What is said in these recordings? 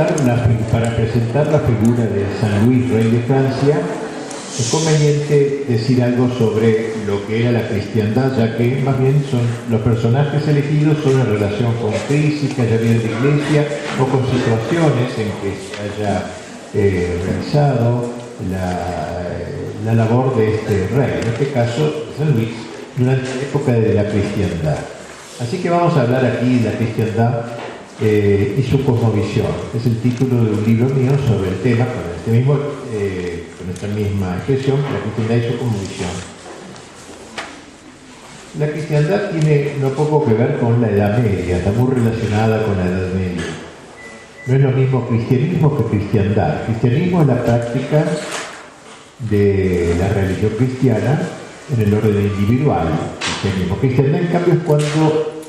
Para presentar, la, figura de San Luis, rey de Francia, es conveniente decir algo sobre lo que era la cristiandad, ya que más bien son los personajes elegidos son en relación con crisis que haya habido en la iglesia o con situaciones en que se haya eh, realizado la, la, labor de este rey, en este caso San Luis, durante la época de la cristiandad. Así que vamos a hablar aquí de la cristiandad eh, y su cosmovisión. Es el título de un libro mío sobre el tema, con, este eh, esta misma expresión, la cristiandad y su cosmovisión. La cristiandad tiene no poco que ver con la Edad Media, está muy relacionada con la Edad Media. No es lo mismo cristianismo que cristiandad. Cristianismo es la práctica de la religión cristiana en el orden individual. Cristianismo. Cristiandad, en cambio, es cuando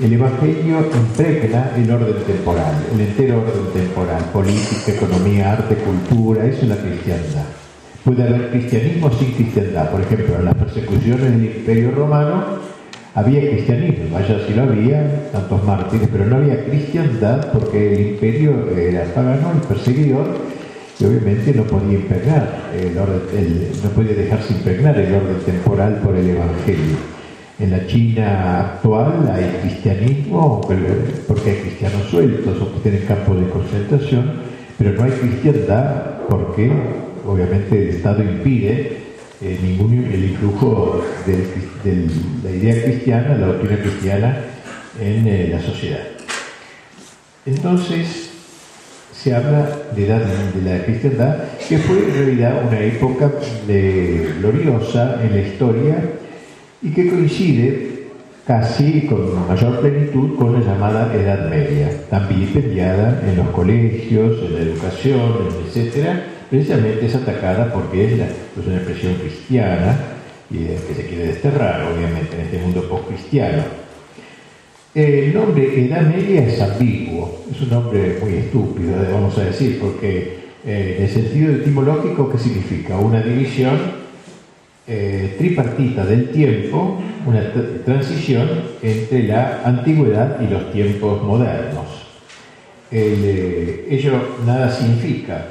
el Evangelio impregna el orden temporal, el entero orden temporal, política, economía, arte, cultura, eso es la cristiandad. Puede haber cristianismo sin cristiandad. Por ejemplo, en las persecuciones del Imperio Romano había cristianismo, vaya si lo había, tantos mártires, pero no había cristiandad porque el imperio era pagano y perseguidor y obviamente no podía impregnar el orden, no podía dejarse impregnar el orden temporal por el Evangelio. En la China actual hay cristianismo, porque hay cristianos sueltos o que tienen campos de concentración, pero no hay cristiandad porque obviamente el Estado impide eh, ningún, el influjo de, la idea cristiana, la doctrina cristiana en eh, la sociedad. Entonces se habla de, la, de la cristiandad, que fue en realidad una época gloriosa en la historia y que coincide casi con mayor plenitud con la llamada Edad Media, también vilipendiada en los colegios, en la educación, etc. Precisamente es atacada porque es, una expresión cristiana y que se quiere desterrar, obviamente, en este mundo post-cristiano. El nombre Edad Media es ambiguo, es un nombre muy estúpido, vamos a decir, porque eh, en el sentido etimológico, ¿qué significa? Una división eh, tripartita del tiempo, una transición entre la antigüedad y los tiempos modernos. Eh, ello nada significa,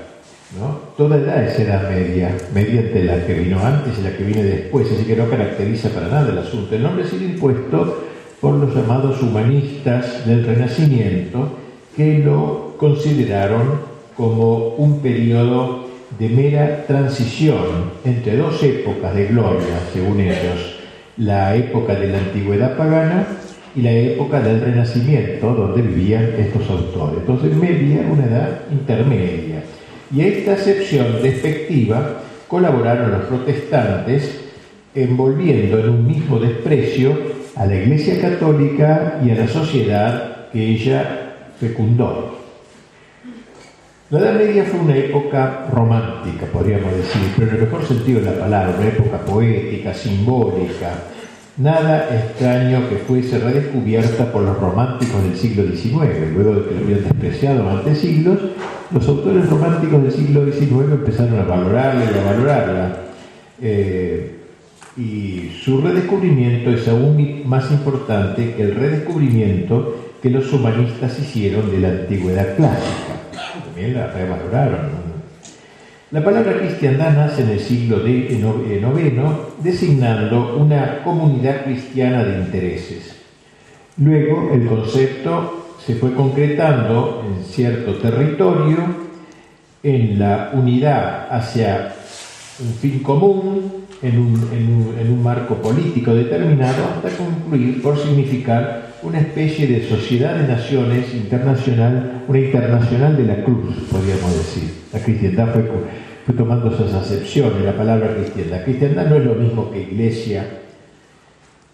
¿no? Toda edad es edad media, mediante la que vino antes y la que viene después, así que no caracteriza para nada el asunto. El nombre ha sido impuesto por los llamados humanistas del Renacimiento, que lo consideraron como un periodo de mera transición entre dos épocas de gloria, según ellos, la época de la antigüedad pagana y la época del Renacimiento, donde vivían estos autores. Entonces, media, una edad intermedia. Y a esta acepción despectiva colaboraron los protestantes, envolviendo en un mismo desprecio a la Iglesia Católica y a la sociedad que ella fecundó. La Edad Media fue una época romántica, podríamos decir, pero en el mejor sentido de la palabra, una época poética, simbólica. Nada extraño que fuese redescubierta por los románticos del siglo XIX. Luego de que lo habían despreciado durante siglos, los autores románticos del siglo XIX empezaron a valorarla y a valorarla. Eh, y su redescubrimiento es aún más importante que el redescubrimiento que los humanistas hicieron de la antigüedad clásica la palabra cristiandad nace en el siglo IX, eh, designando una comunidad cristiana de intereses. Luego el concepto se fue concretando en cierto territorio, en la unidad hacia un fin común, en un marco político determinado, hasta concluir por significar una especie de sociedad de naciones internacional, una internacional de la cruz, podríamos decir. La cristiandad fue, fue tomando esas acepciones, la palabra cristiandad. Cristiandad no es lo mismo que iglesia.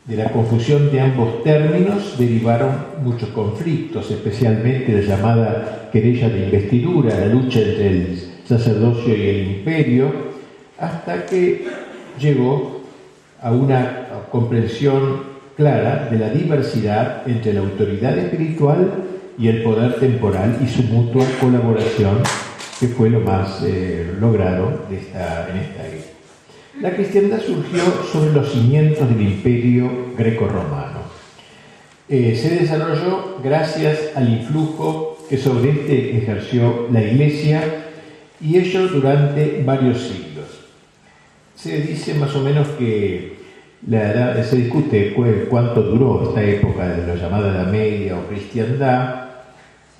De la confusión de ambos términos derivaron muchos conflictos, especialmente la llamada querella de investidura, la lucha entre el sacerdocio y el imperio, hasta que llegó a una comprensión clara de la diversidad entre la autoridad espiritual y el poder temporal y su mutua colaboración, que fue lo más eh, logrado en esta era. La cristiandad surgió sobre los cimientos del imperio greco-romano. eh, se desarrolló gracias al influjo que sobre este ejerció la Iglesia y ello durante varios siglos. Se dice más o menos que la edad, se discute cuánto duró esta época de la llamada Edad Media o cristiandad.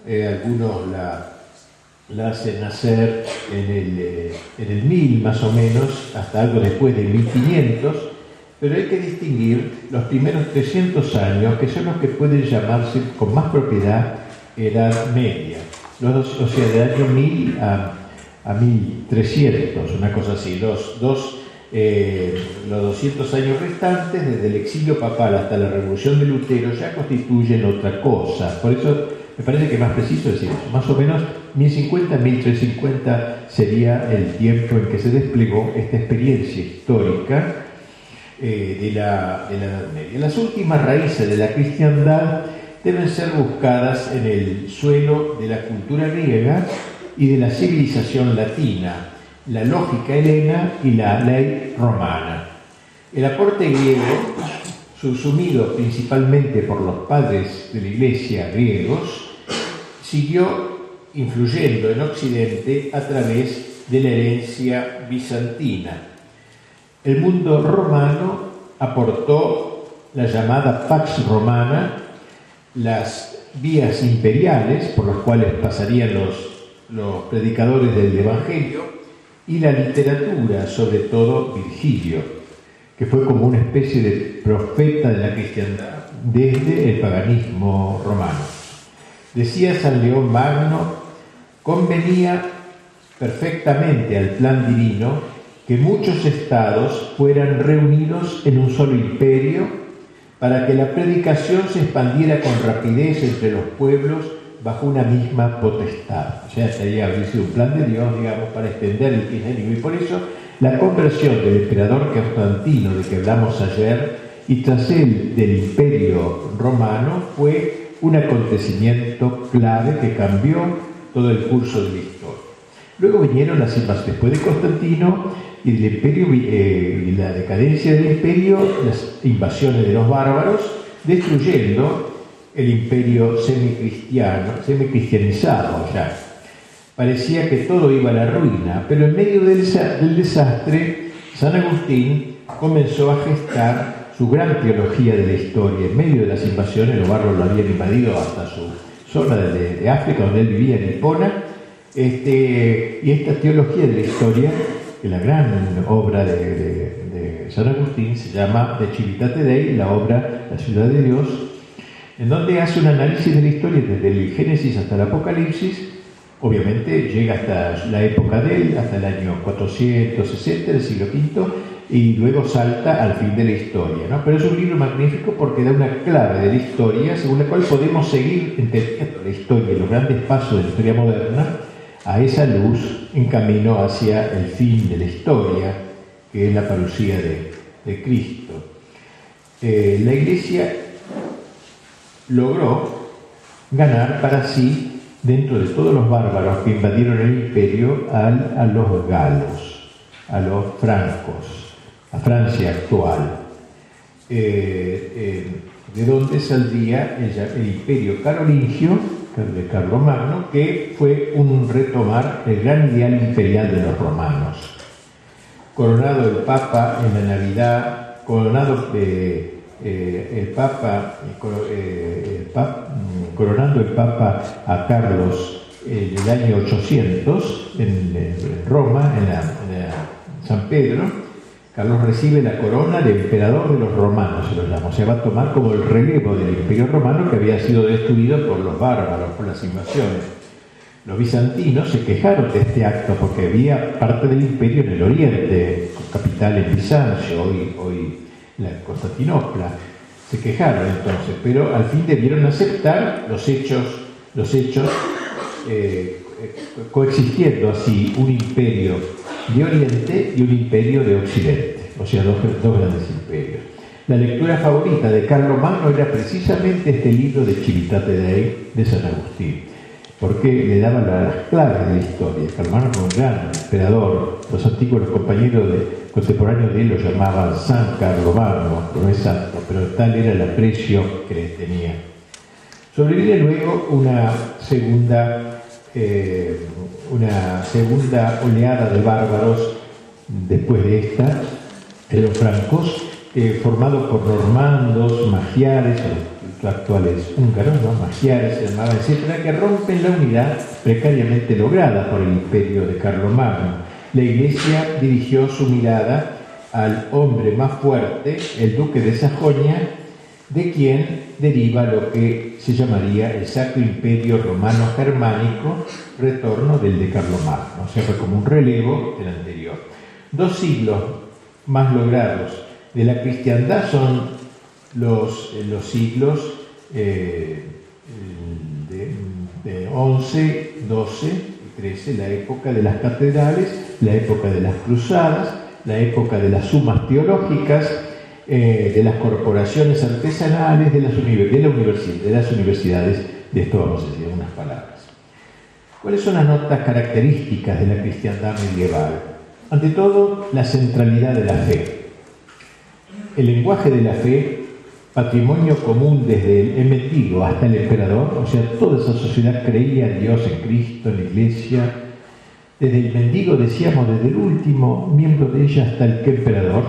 Eh, algunos la, la, hacen nacer en el, eh, en el 1000 más o menos, hasta algo después de 1500, pero hay que distinguir los primeros 300 años, que son los que pueden llamarse con más propiedad Edad Media, los, o sea, de año 1000 a, a 1300, una cosa así, los dos eh, los 200 años restantes, desde el exilio papal hasta la revolución de Lutero, ya constituyen otra cosa. Por eso me parece que es más preciso decir eso. Más o menos 1050-1350 sería el tiempo en que se desplegó esta experiencia histórica eh, de, la, de la Edad Media. Las últimas raíces de la cristiandad deben ser buscadas en el suelo de la cultura griega y de la civilización latina la lógica helena y la ley romana. El aporte griego, subsumido principalmente por los padres de la iglesia griegos, siguió influyendo en Occidente a través de la herencia bizantina. El mundo romano aportó la llamada Pax Romana, las vías imperiales por las cuales pasarían los, los predicadores del Evangelio, y la literatura, sobre todo Virgilio, que fue como una especie de profeta de la cristiandad desde el paganismo romano. Decía San León Magno, convenía perfectamente al plan divino que muchos estados fueran reunidos en un solo imperio para que la predicación se expandiera con rapidez entre los pueblos bajo una misma potestad. O sea, sería un plan de Dios, digamos, para extender el cristianismo. Y por eso la conversión del emperador Constantino, de que hablamos ayer, y tras él del imperio romano, fue un acontecimiento clave que cambió todo el curso de la historia. Luego vinieron las invasiones, después de Constantino y del imperio eh, y la decadencia del imperio, las invasiones de los bárbaros, destruyendo el imperio semicristiano, semicristianizado ya. Parecía que todo iba a la ruina, pero en medio del, desastre, San Agustín comenzó a gestar su gran teología de la historia. En medio de las invasiones, los barros lo habían invadido hasta su zona de, África, donde él vivía, en Hipona, este, y esta teología de la historia, que la gran obra de, San Agustín se llama De Civitate Dei, la obra La ciudad de Dios, en donde hace un análisis de la historia desde el Génesis hasta el Apocalipsis, obviamente llega hasta la época de él, hasta el año 460 del siglo V, y luego salta al fin de la historia. Pero es un libro magnífico porque da una clave de la historia según la cual podemos seguir entendiendo la historia y los grandes pasos de la historia moderna a esa luz en camino hacia el fin de la historia, que es la parucía de, Cristo. Eh, la Iglesia logró ganar para sí, dentro de todos los bárbaros que invadieron el imperio, a los galos, a los francos, a Francia actual, eh, eh, de donde saldría el, imperio carolingio de Carlomagno, que fue un retomar el gran ideal imperial de los romanos. Coronado el Papa en la Navidad, coronado eh, eh, el Papa, eh, mm, coronando el Papa a Carlos en el año 800 en, Roma, en, San Pedro, Carlos recibe la corona de emperador de los romanos, se lo llama. Se va a tomar como el relevo del imperio romano que había sido destruido por los bárbaros, por las invasiones. Los bizantinos se quejaron de este acto porque había parte del imperio en el oriente, capital en Bizancio, hoy la Constantinopla. Se quejaron entonces, pero al fin debieron aceptar los hechos, los hechos eh, coexistiendo así un imperio de Oriente y un imperio de Occidente, o sea, dos, grandes imperios. La lectura favorita de Carlos Magno era precisamente este libro de Civitate Dei de San Agustín. Porque le daba las claves de la historia. Carlomagno era un emperador, los antiguos compañeros de, contemporáneos de él lo llamaban San Carlomagno, no es santo, pero tal era el aprecio que le tenía. Sobrevive luego una segunda, eh, una segunda oleada de bárbaros después de esta, de los francos, eh, formados por normandos, magiares, actuales húngaros, ¿no? magiares, etcétera, que rompen la unidad precariamente lograda por el imperio de Carlomagno. La Iglesia dirigió su mirada al hombre más fuerte, el duque de Sajonia, de quien deriva lo que se llamaría el Sacro Imperio Romano Germánico, retorno del de Carlomagno, o sea, fue como un relevo del anterior. Dos siglos más logrados de la cristiandad son los, eh, los siglos eh, de, 11, 12 y 13, la época de las catedrales, la época de las cruzadas, la época de las sumas teológicas, eh, de las corporaciones artesanales, de las, de las universidades, de esto vamos a decir unas palabras. ¿Cuáles son las notas características de la cristiandad medieval? Ante todo, la centralidad de la fe. El lenguaje de la fe, patrimonio común desde el mendigo hasta el emperador, o sea, toda esa sociedad creía en Dios, en Cristo, en la iglesia, desde el mendigo, decíamos, desde el último miembro de ella hasta el emperador,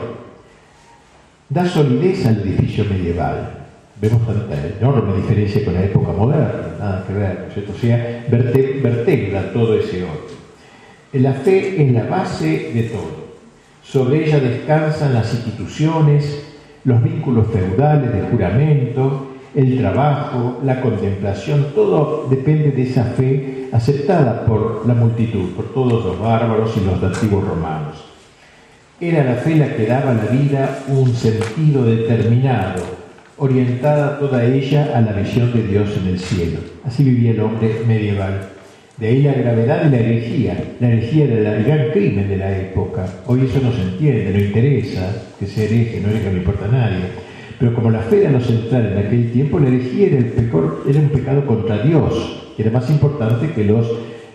da solidez al edificio medieval. Vemos tanta enorme diferencia con la época moderna, nada que ver, ¿no es cierto? O sea, vertebra todo ese orden. La fe es la base de todo. Sobre ella descansan las instituciones, los vínculos feudales de juramento, el trabajo, la contemplación, todo depende de esa fe aceptada por la multitud, por todos los bárbaros y los antiguos romanos. Era la fe la que daba a la vida un sentido determinado, orientada toda ella a la visión de Dios en el cielo. Así vivía el hombre medieval. De ahí la gravedad de la herejía. La herejía era el gran crimen de la época. Hoy eso no se entiende, no interesa que se hereje, no no importa a nadie. Pero como la fe era lo central en aquel tiempo, la herejía era, era un pecado contra Dios, que era más importante que los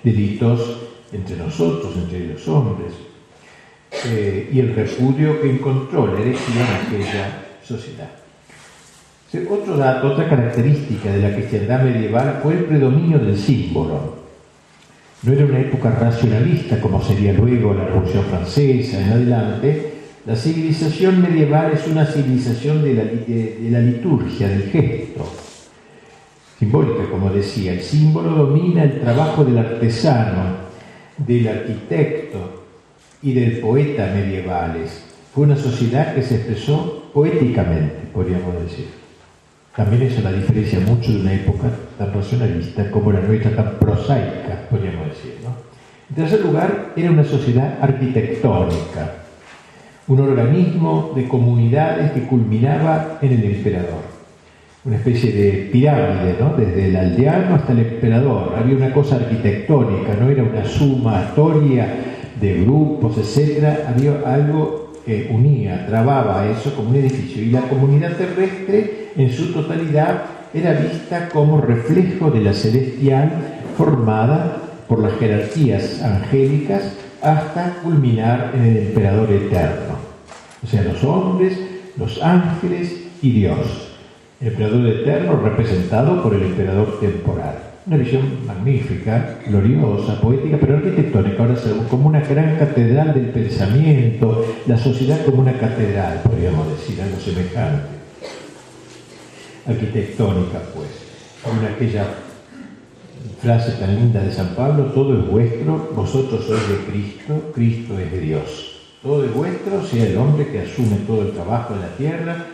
delitos entre nosotros, entre los hombres. Eh, y el repudio que encontró la herejía en aquella sociedad. Otro dato, otra característica de la cristiandad medieval fue el predominio del símbolo. No era una época racionalista como sería luego la Revolución Francesa en adelante. La civilización medieval es una civilización de la, liturgia, del gesto, simbólica, como decía. El símbolo domina el trabajo del artesano, del arquitecto, y del poeta medievales. Fue una sociedad que se expresó poéticamente, podríamos decir. También eso la diferencia mucho de una época tan racionalista como la nuestra, tan prosaica, podríamos decir. En tercer lugar, era una sociedad arquitectónica, un organismo de comunidades que culminaba en el emperador. Una especie de pirámide, ¿no? desde el aldeano hasta el emperador. Había una cosa arquitectónica, no era una sumatoria de grupos, etcétera, había algo que unía, trababa eso como un edificio. Y la comunidad terrestre en su totalidad era vista como reflejo de la celestial formada por las jerarquías angélicas hasta culminar en el emperador eterno. O sea, los hombres, los ángeles y Dios. El emperador eterno representado por el emperador temporal. Una visión magnífica, gloriosa, poética, pero arquitectónica. Ahora como una gran catedral del pensamiento, la sociedad como una catedral, podríamos decir, algo semejante. Arquitectónica, pues. Con aquella frase tan linda de San Pablo, todo es vuestro, vosotros sois de Cristo, Cristo es de Dios. Todo es vuestro, sea el hombre que asume todo el trabajo de la tierra,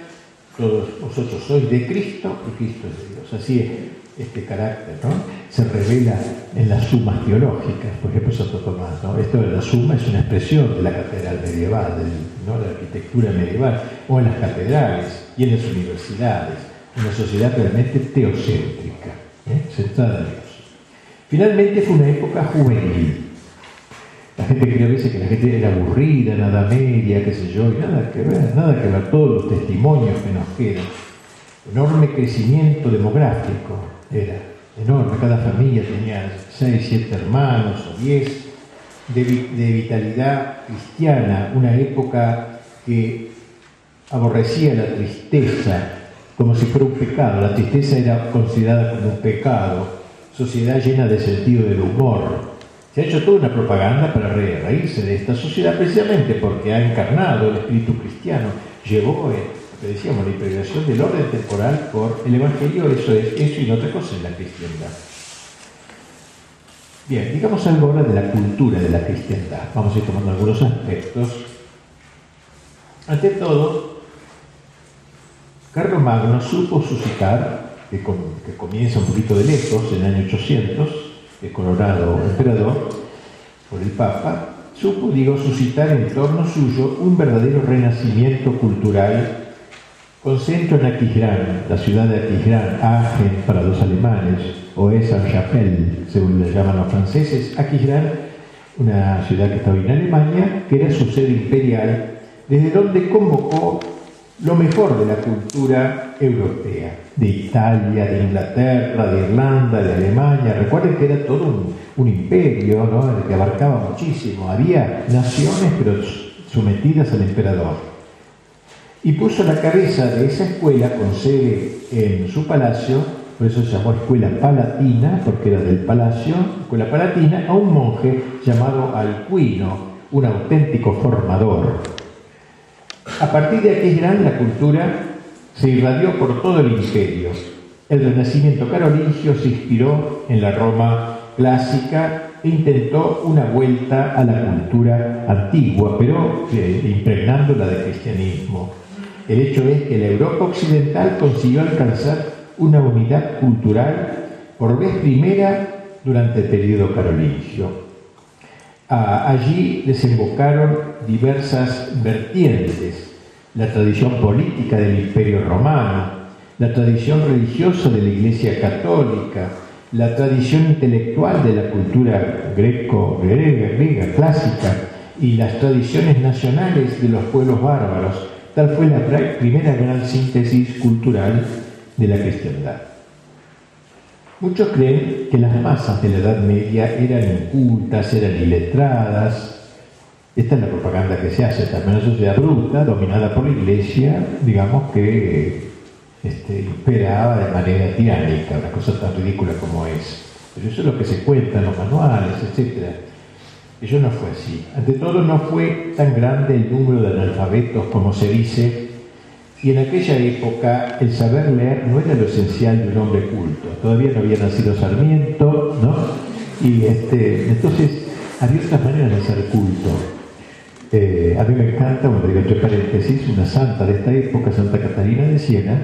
todos vosotros sois de Cristo y Cristo es de Dios. Así es, este carácter, ¿no? Se revela en las sumas teológicas, por ejemplo Santo Tomás, ¿no? Esto de la suma es una expresión de la catedral medieval, de la arquitectura medieval, o en las catedrales y en las universidades, una sociedad realmente teocéntrica, ¿eh? centrada en Dios. Finalmente fue una época juvenil. La gente cree a veces que la gente era aburrida, nada media, qué sé yo, y nada que ver, nada que ver, todos los testimonios que nos quedan. Enorme crecimiento demográfico, era. enorme, cada familia tenía seis, siete hermanos o diez, de, de vitalidad cristiana, una época que aborrecía la tristeza como si fuera un pecado, la tristeza era considerada como un pecado, sociedad llena de sentido del humor. Se ha hecho toda una propaganda para reírse de esta sociedad precisamente porque ha encarnado el espíritu cristiano, llevó que decíamos, la impregnación del orden temporal por el Evangelio, eso es eso y no otra cosa en la cristiandad. Bien, digamos algo ahora de la cultura de la cristiandad. Vamos a ir tomando algunos aspectos. Ante todo, Carlos Magno supo suscitar, que, comienza un poquito de lejos, en el año 800, el colorado emperador, por el Papa, supo, digo, suscitar en torno suyo un verdadero renacimiento cultural con centro en Aquisgrán, la ciudad de Aquisgrán, Aachen para los alemanes, o Saint-Chapelle, según le llaman los franceses, Aquisgrán, una ciudad que estaba en Alemania, que era su sede imperial, desde donde convocó lo mejor de la cultura europea, de Italia, de Inglaterra, de Irlanda, de Alemania. Recuerden que era todo un, un imperio ¿no? que abarcaba muchísimo. Había naciones, pero sometidas al emperador y puso la cabeza de esa escuela con sede en su palacio, por eso se llamó Escuela Palatina, porque era del palacio, Escuela Palatina, a un monje llamado Alcuino, un auténtico formador. A partir de aquí gran la cultura se irradió por todo el imperio. El renacimiento carolingio se inspiró en la Roma clásica e intentó una vuelta a la cultura antigua, pero eh, impregnándola de cristianismo. El hecho es que la Europa occidental consiguió alcanzar una unidad cultural por vez primera durante el periodo carolingio. Ah, allí desembocaron diversas vertientes, la tradición política del Imperio Romano, la tradición religiosa de la Iglesia Católica, la tradición intelectual de la cultura greco-griega, griega, clásica y las tradiciones nacionales de los pueblos bárbaros, Tal fue la primera gran síntesis cultural de la cristiandad. Muchos creen que las masas de la Edad Media eran incultas, eran iletradas. Esta es la propaganda que se hace, también una sociedad bruta, dominada por la Iglesia, digamos que este, imperaba de manera tiránica, una cosa tan ridícula como es. Pero eso es lo que se cuenta en los manuales, etcétera. Eso no fue así. Ante todo, no fue tan grande el número de analfabetos como se dice, y en aquella época el saber leer no era lo esencial de un hombre culto. Todavía no había nacido Sarmiento, ¿no? Y este, entonces había otras maneras de ser culto. Eh, a mí me encanta, cuando digo entre paréntesis, una santa de esta época, Santa Catalina de Siena,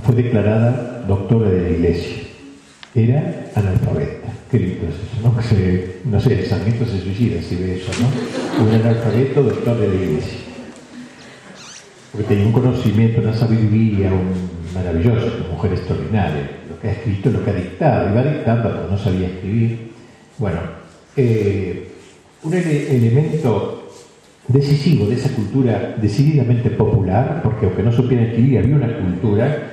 fue declarada doctora de la iglesia. Era analfabeta. Qué lindo es eso, ¿no? Se, no sé, el Sarmiento se suicida si ve eso, ¿no? Un analfabeto doctor de la iglesia. Porque tenía un conocimiento, una sabiduría, un maravilloso, una mujer extraordinaria. Lo que ha escrito, lo que ha dictado. Iba dictando, pero no sabía escribir. Bueno, eh, un elemento decisivo de esa cultura decididamente popular, porque aunque no supiera escribir, había una cultura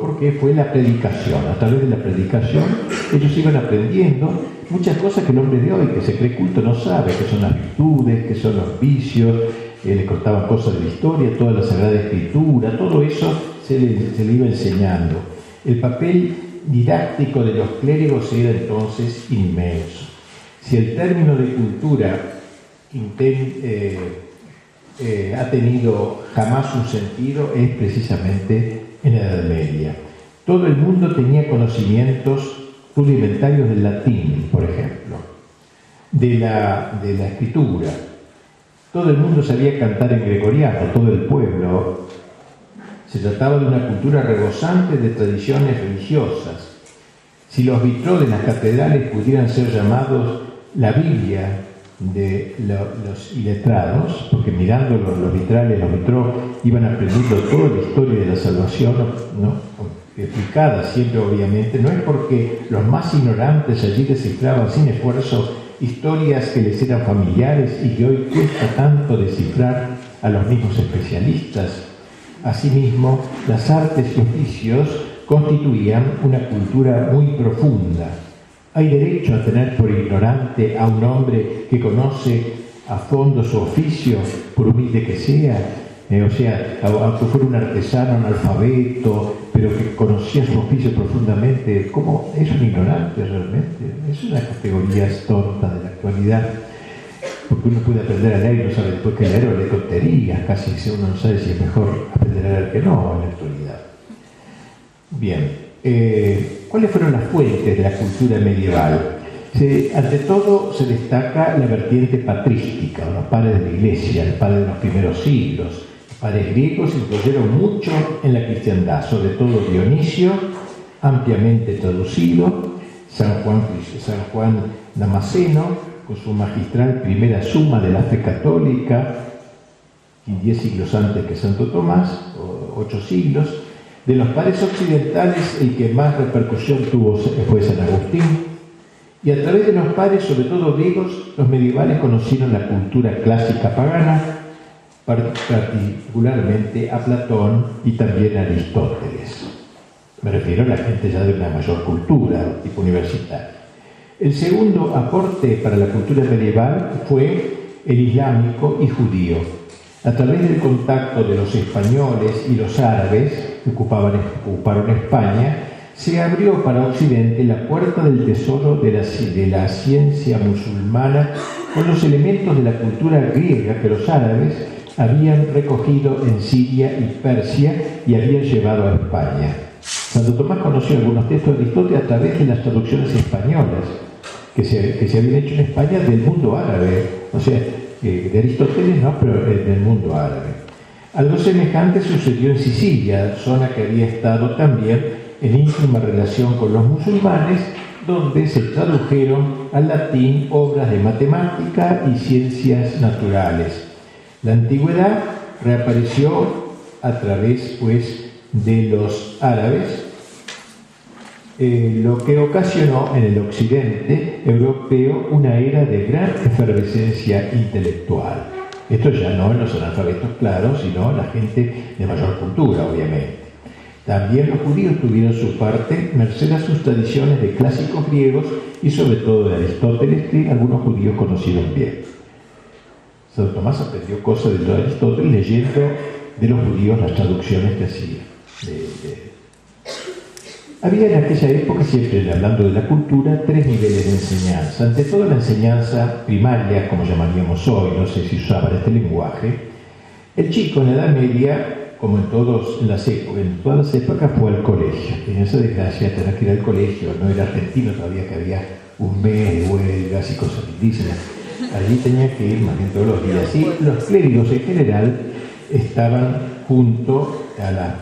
porque fue la predicación. A través de la predicación ellos iban aprendiendo muchas cosas que el hombre de hoy, que se cree culto, no sabe, que son las virtudes, que son los vicios, eh, le contaban cosas de la historia, toda la Sagrada Escritura, todo eso se le, se le iba enseñando. El papel didáctico de los clérigos era entonces inmenso. Si el término de cultura eh, eh, ha tenido jamás un sentido, es precisamente en la Edad Media. Todo el mundo tenía conocimientos rudimentarios del latín, por ejemplo, de la, de la escritura. Todo el mundo sabía cantar en gregoriano, todo el pueblo. Se trataba de una cultura rebosante de tradiciones religiosas. Si los vitrós de las catedrales pudieran ser llamados la Biblia de los iletrados, porque mirando los, vitrales, los vitros, iban aprendiendo toda la historia de la salvación, ¿no? explicada siempre obviamente, no es porque los más ignorantes allí descifraban sin esfuerzo historias que les eran familiares y que hoy cuesta tanto descifrar a los mismos especialistas. Asimismo, las artes y oficios constituían una cultura muy profunda. ¿Hay derecho a tener por ignorante a un hombre que conoce a fondo su oficio, por humilde que sea? Eh, o sea, aunque fuera un artesano analfabeto, pero que conocía su oficio profundamente, ¿cómo es un ignorante realmente? Es una categoría tonta de la actualidad, porque uno puede aprender a leer y no sabe después que leer o lee tonterías, casi si uno no sabe si es mejor aprender a leer que no en la actualidad. Bien, eh, ¿cuáles fueron las fuentes de la cultura medieval? ante todo se destaca la vertiente patrística, los padres de la iglesia, el padre de los primeros siglos, Padres griegos influyeron mucho en la cristiandad, sobre todo Dionisio, ampliamente traducido, San Juan, San Damasceno, con su magistral primera suma de la fe católica, diez siglos antes que Santo Tomás, ocho siglos. De los padres occidentales, el que más repercusión tuvo fue San Agustín. Y a través de los padres, sobre todo griegos, los medievales conocieron la cultura clásica pagana, particularmente a Platón y también a Aristóteles. Me refiero a la gente ya de una mayor cultura, tipo universitaria. El segundo aporte para la cultura medieval fue el islámico y judío. A través del contacto de los españoles y los árabes que ocupaban, ocuparon España, se abrió para Occidente la puerta del tesoro de la, de la ciencia musulmana con los elementos de la cultura griega que los árabes habían recogido en Siria y Persia y habían llevado a España. Santo Tomás conoció algunos textos de Aristóteles a través de las traducciones españolas que se, que se habían hecho en España del mundo árabe, o sea, de Aristóteles no, pero del mundo árabe. Algo semejante sucedió en Sicilia, zona que había estado también en íntima relación con los musulmanes, donde se tradujeron al latín obras de matemática y ciencias naturales. La antigüedad reapareció a través pues, de los árabes, eh, lo que ocasionó en el occidente europeo una era de gran efervescencia intelectual. Esto ya no en los analfabetos claros, sino la gente de mayor cultura, obviamente. También los judíos tuvieron su parte, merced a sus tradiciones de clásicos griegos y sobre todo de Aristóteles, que algunos judíos conocieron bien. Santo Tomás aprendió cosas de Aristóteles leyendo de los judíos las traducciones que hacía. Había en aquella época, siempre hablando de la cultura, tres niveles de enseñanza. Ante todo la enseñanza primaria, como llamaríamos hoy, no sé si usaban este lenguaje, el chico en la Edad Media, como en, todas las épocas, fue al colegio. Tenía esa desgracia de tener que ir al colegio, no era argentino todavía que había un mes de huelgas y cosas indígenas allí tenía que ir más bien todos los días. Y los clérigos en general estaban junto a la,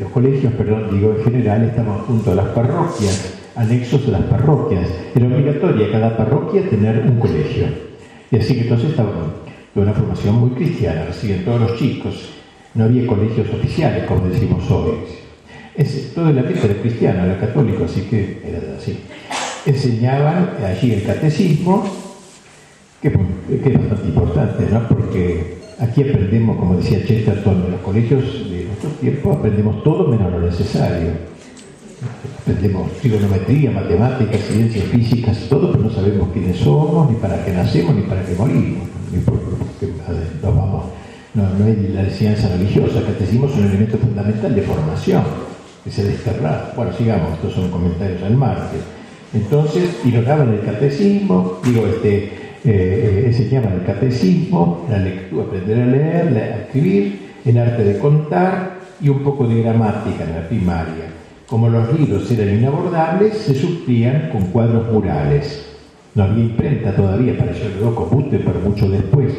los colegios, perdón, digo en general, estaban junto a las parroquias, anexos de las parroquias. Era obligatoria cada parroquia tener un colegio. Y así que entonces estaban de una formación muy cristiana, reciben todos los chicos. No había colegios oficiales, como decimos hoy. Es, todo el ambiente era cristiano, era católico, así que era así enseñaban allí el catecismo, que, es bastante importante, ¿no? porque aquí aprendemos, como decía Chesterton, en los colegios de nuestro tiempo aprendemos todo menos lo necesario. Aprendemos trigonometría, matemáticas, ciencias físicas, todo, pero no sabemos quiénes somos, ni para qué nacemos, ni para qué morimos, ni por qué nos vamos. No, no hay la enseñanza religiosa, el catecismo es un elemento fundamental de formación, que se desterra. Bueno, sigamos, estos son comentarios al margen. Entonces ignoraban el catecismo, digo, este, eh, eh, enseñaban el catecismo, la lectura, aprender a leer, a escribir, el arte de contar y un poco de gramática en la primaria. Como los libros eran inabordables, se suplían con cuadros murales. No había imprenta todavía, pareció luego con pero mucho después.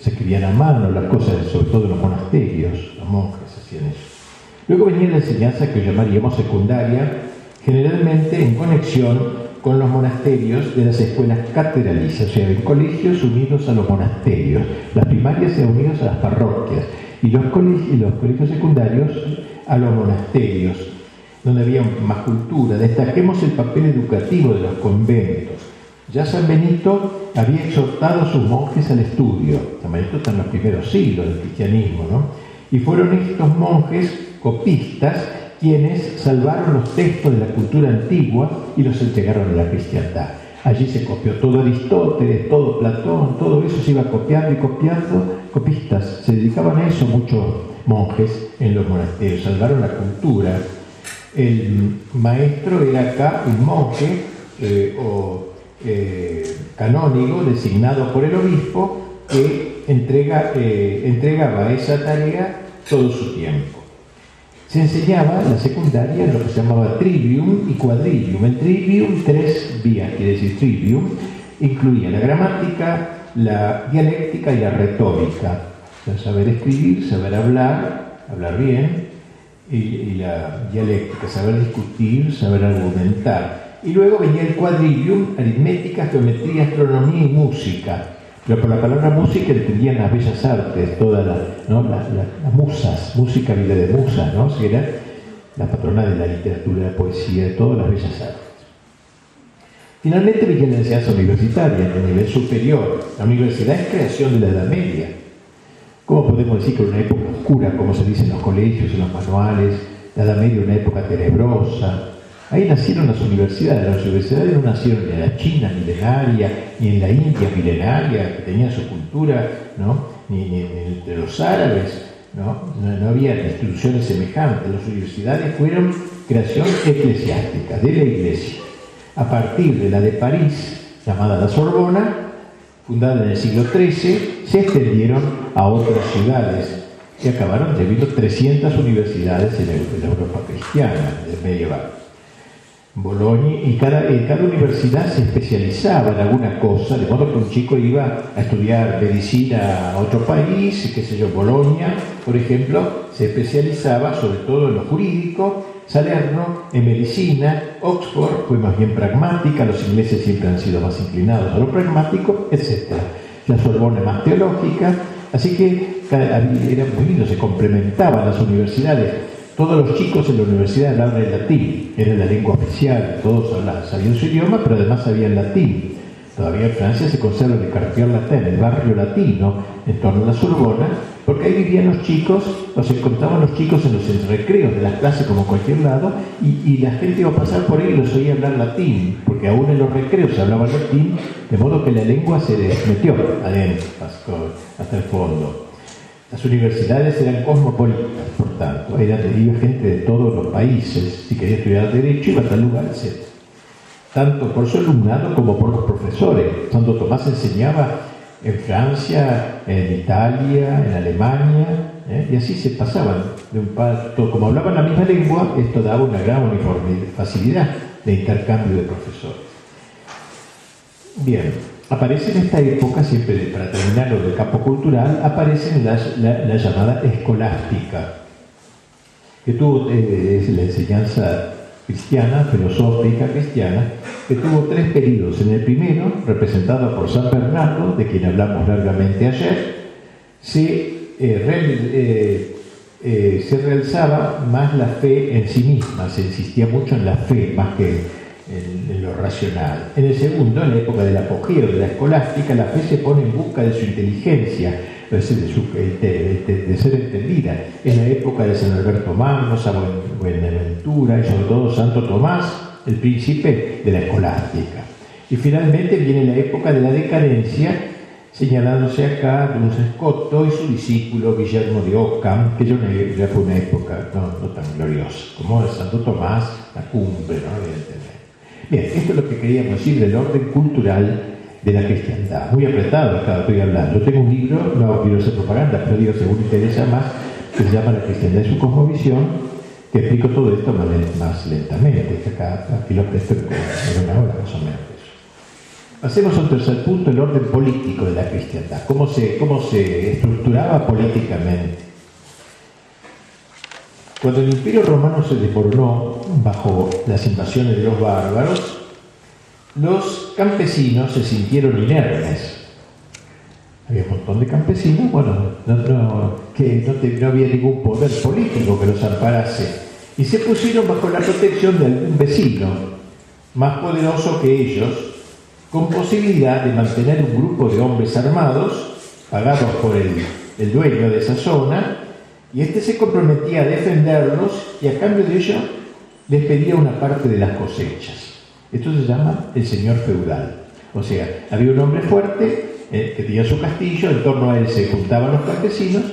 Se escribían a mano las cosas, sobre todo en los monasterios, los monjes hacían eso. Luego venía la enseñanza que llamaríamos secundaria, generalmente en conexión con los monasterios de las escuelas catedralicias, o sea, en colegios unidos a los monasterios, las primarias unidas a las parroquias y los colegios, los colegios secundarios a los monasterios, donde había más cultura. Destaquemos el papel educativo de los conventos. Ya San Benito había exhortado a sus monjes al estudio. San Benito está en los primeros siglos del cristianismo, ¿no? Y fueron estos monjes copistas quienes salvaron los textos de la cultura antigua y los entregaron a la cristiandad. Allí se copió todo Aristóteles, todo Platón, todo eso se iba copiando y copiando. Copistas, se dedicaban a eso muchos monjes en los monasterios, salvaron la cultura. El maestro era acá un monje eh, o eh, canónigo designado por el obispo que entrega, eh, entregaba esa tarea todo su tiempo. Se enseñaba la secundaria en lo que se llamaba trivium y quadrivium. El trivium, tres vías, quiere decir trivium, incluía la gramática, la dialéctica y la retórica. saber escribir, saber hablar, hablar bien, y, y la dialéctica, saber discutir, saber argumentar. Y luego venía el quadrivium, aritmética, geometría, astronomía y música. Pero por la palabra música entendían las bellas artes, todas las, musas, música viene de musa, ¿no? Si era la patrona de la literatura, la poesía, de todas las bellas artes. Finalmente venía la enseñanza universitaria, en el nivel superior. La universidad es creación de la Edad Media. ¿Cómo podemos decir que era una época oscura, como se dice en los colegios, en los manuales, la Edad Media una época tenebrosa, Ahí nacieron las universidades. Las universidades no nacieron en la China milenaria, ni en la India milenaria, que tenía su cultura, ni, entre los árabes. ¿no? Había instituciones semejantes. Las universidades fueron creación eclesiástica de la Iglesia. A partir de la de París, llamada la Sorbona, fundada en el siglo XIII, se extendieron a otras ciudades y acabaron debido 300 universidades en la Europa cristiana del medieval. Bolonia y cada, cada universidad se especializaba en alguna cosa, de modo que un chico iba a estudiar medicina a otro país, qué sé yo, Bolonia, por ejemplo, se especializaba sobre todo en lo jurídico, Salerno en medicina, Oxford fue más bien pragmática, los ingleses siempre han sido más inclinados a lo pragmático, etc. La Sorbona más teológica, así que era muy lindo, se complementaban las universidades todos los chicos en la universidad hablaban el latín, era la lengua oficial, todos sabían su idioma, pero además sabían latín. Todavía en Francia se conserva el cartier latín, el barrio latino, en torno a la Sorbona, porque ahí vivían los chicos, los encontraban los chicos en los recreos de las clases como cualquier lado, y, la gente iba a pasar por ahí y los oía hablar latín, porque aún en los recreos se hablaba latín, de modo que la lengua se les metió adentro, hasta el fondo. Las universidades eran cosmopolitas, por tanto, era iba gente de todos los países. Si quería estudiar Derecho, iba a tal lugar, etc. Tanto por su alumnado como por los profesores. Santo Tomás enseñaba en Francia, en Italia, en Alemania, ¿eh? y así se pasaban de un parto. Como hablaban la misma lengua, esto daba una gran uniformidad, facilidad de intercambio de profesores. Bien, aparece en esta época, siempre para terminar lo del campo cultural, aparece la, la, llamada escolástica, que tuvo eh, es la enseñanza cristiana, filosófica cristiana, que tuvo tres periodos. En el primero, representado por San Bernardo, de quien hablamos largamente ayer, se, eh, eh, se realzaba más la fe en sí misma, se insistía mucho en la fe más que en, lo racional. En el segundo, en la época del apogeo de la escolástica, la fe se pone en busca de su inteligencia, de, ser entendida. En la época de San Alberto Magno, San Buenaventura y sobre todo Santo Tomás, el príncipe de la escolástica. Y finalmente viene la época de la decadencia, señalándose acá Duns Scotto y su discípulo Guillermo de Occam, que ya fue una época no, tan gloriosa, como Santo Tomás, la cumbre, ¿no? evidentemente. Bien, esto es lo que queríamos decir del orden cultural de la cristiandad. Muy apretado estaba estoy hablando. Tengo un libro, no quiero hacer propaganda, pero digo, según interesa más, que se llama La cristiandad y su cosmovisión, que explico todo esto más, lentamente, acá aquí lo presto en una hora más o menos. Pasemos a un tercer punto, el orden político de la cristiandad. ¿Cómo se, cómo se estructuraba políticamente? Cuando el imperio romano se deformó bajo las invasiones de los bárbaros, los campesinos se sintieron inermes. Había un montón de campesinos, bueno, que no, no, había ningún poder político que los amparase. Y se pusieron bajo la protección de algún vecino, más poderoso que ellos, con posibilidad de mantener un grupo de hombres armados, pagados por el dueño de esa zona, Y este se comprometía a defenderlos y a cambio de ello les pedía una parte de las cosechas. Esto se llama el señor feudal. O sea, había un hombre fuerte eh, que tenía su castillo, en torno a él se juntaban los campesinos,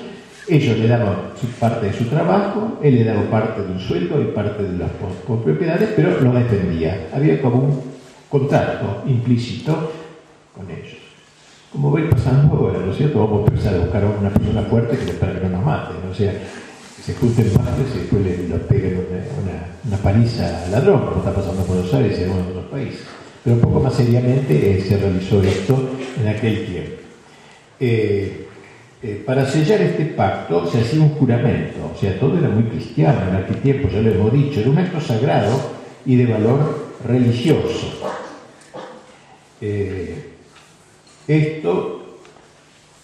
ellos le daban parte de su trabajo, él le daba parte de un sueldo y parte de las propiedades, pero lo defendía. Había como un contrato implícito con ellos. Como voy pasando ahora, ¿no es cierto? Vamos a empezar a buscar a una persona fuerte que, para que no nos mate, ¿no? o sea, se junten más y después le, peguen una, paliza al ladrón, como está pasando en Buenos Aires y en otros países. Pero un poco más seriamente eh, se realizó esto en aquel tiempo. Eh, eh, para sellar este pacto se hacía un juramento, o sea, todo era muy cristiano en aquel tiempo, ya lo hemos dicho, era un acto sagrado y de valor religioso. Esto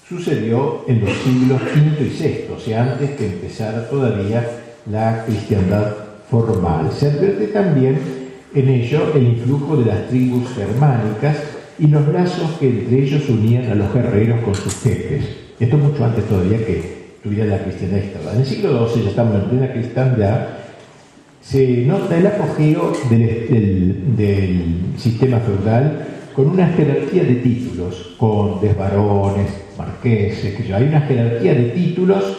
sucedió en los siglos V y VI, o sea, antes que empezara todavía la cristiandad formal. Se advierte también en ello el influjo de las tribus germánicas y los lazos que entre ellos unían a los guerreros con sus jefes. Esto mucho antes todavía que tuviera la cristiandad. En el siglo XII, ya estamos en plena cristiandad, se nota el apogeo del sistema feudal con una jerarquía de títulos, condes, varones, marqueses, que yo. Hay una jerarquía de títulos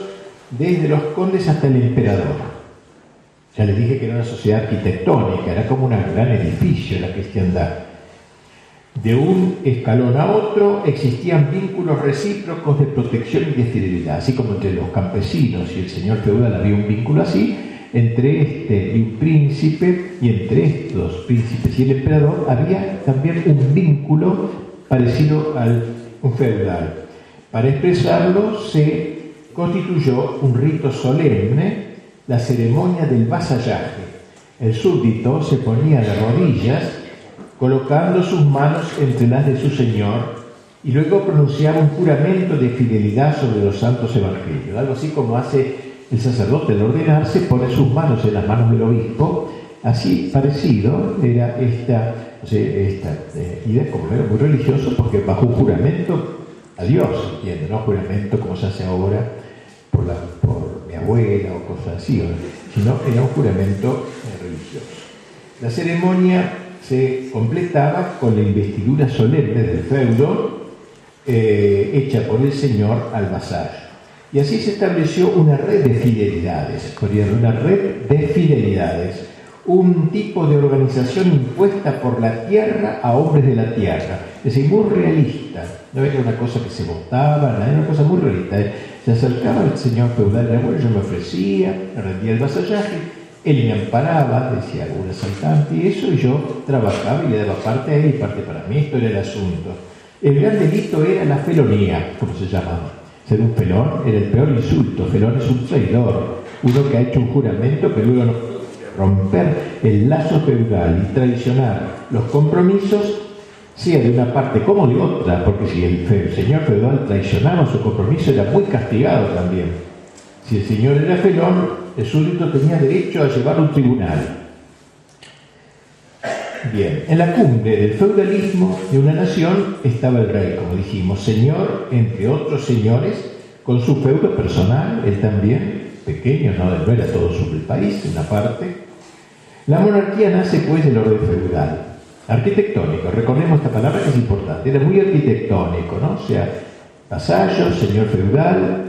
desde los condes hasta el emperador. Ya les dije que era una sociedad arquitectónica, era como un gran edificio la cristiandad. De un escalón a otro existían vínculos recíprocos de protección y de fidelidad, así como entre los campesinos y el señor feudal había un vínculo así, entre este y un príncipe y entre estos príncipes y el emperador había también un vínculo parecido al feudal. Para expresarlo se constituyó un rito solemne, la ceremonia del vasallaje. El súbdito se ponía de rodillas colocando sus manos entre las de su señor y luego pronunciaba un juramento de fidelidad sobre los santos evangelios, algo así como hace el sacerdote al ordenarse pone sus manos en las manos del obispo, así parecido era esta, esta eh, idea como era muy religioso porque bajo un juramento a Dios, ¿entiendes? No juramento como se hace ahora por, mi abuela o cosas así, sino era un juramento eh, religioso. La ceremonia se completaba con la investidura solemne del feudo eh, hecha por el señor al vasallo. Y así se estableció una red de fidelidades, una red de fidelidades, un tipo de organización impuesta por la tierra a hombres de la tierra, es decir, muy realista, no era una cosa que se votaba, era una cosa muy realista. Se acercaba el señor feudal, de yo me ofrecía, me rendía el vasallaje, él me amparaba, decía algún asaltante y eso, y yo trabajaba y le daba parte a él y parte para mí, esto era el asunto. El gran delito era la felonía, como se llamaba ser un felón era el peor insulto. Felón es un traidor, uno que ha hecho un juramento que luego romper el lazo feudal y traicionar los compromisos, sea de una parte como de otra, porque si el, señor feudal traicionaba su compromiso era muy castigado también. Si el señor era felón, el súbdito tenía derecho a llevarlo a un tribunal. Bien, en la cumbre del feudalismo de una nación estaba el rey, como dijimos, señor entre otros señores, con su feudo personal, él también, pequeño, no, era todo sobre el país, una parte. La monarquía nace pues del orden feudal, arquitectónico, recordemos esta palabra que es importante, era muy arquitectónico, ¿no? O sea, vasallo, señor feudal,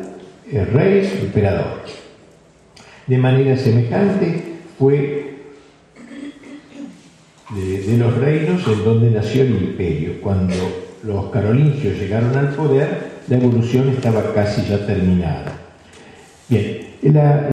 rey, emperador. De manera semejante fue de, los reinos en donde nació el imperio. Cuando los carolingios llegaron al poder, la evolución estaba casi ya terminada. Bien, la,